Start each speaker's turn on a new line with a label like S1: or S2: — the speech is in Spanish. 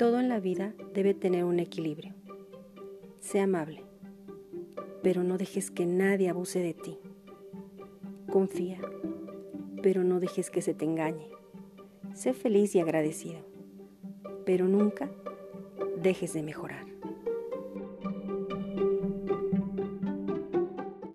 S1: Todo en la vida debe tener un equilibrio. Sé amable, pero no dejes que nadie abuse de ti. Confía, pero no dejes que se te engañe. Sé feliz y agradecido, pero nunca dejes de mejorar.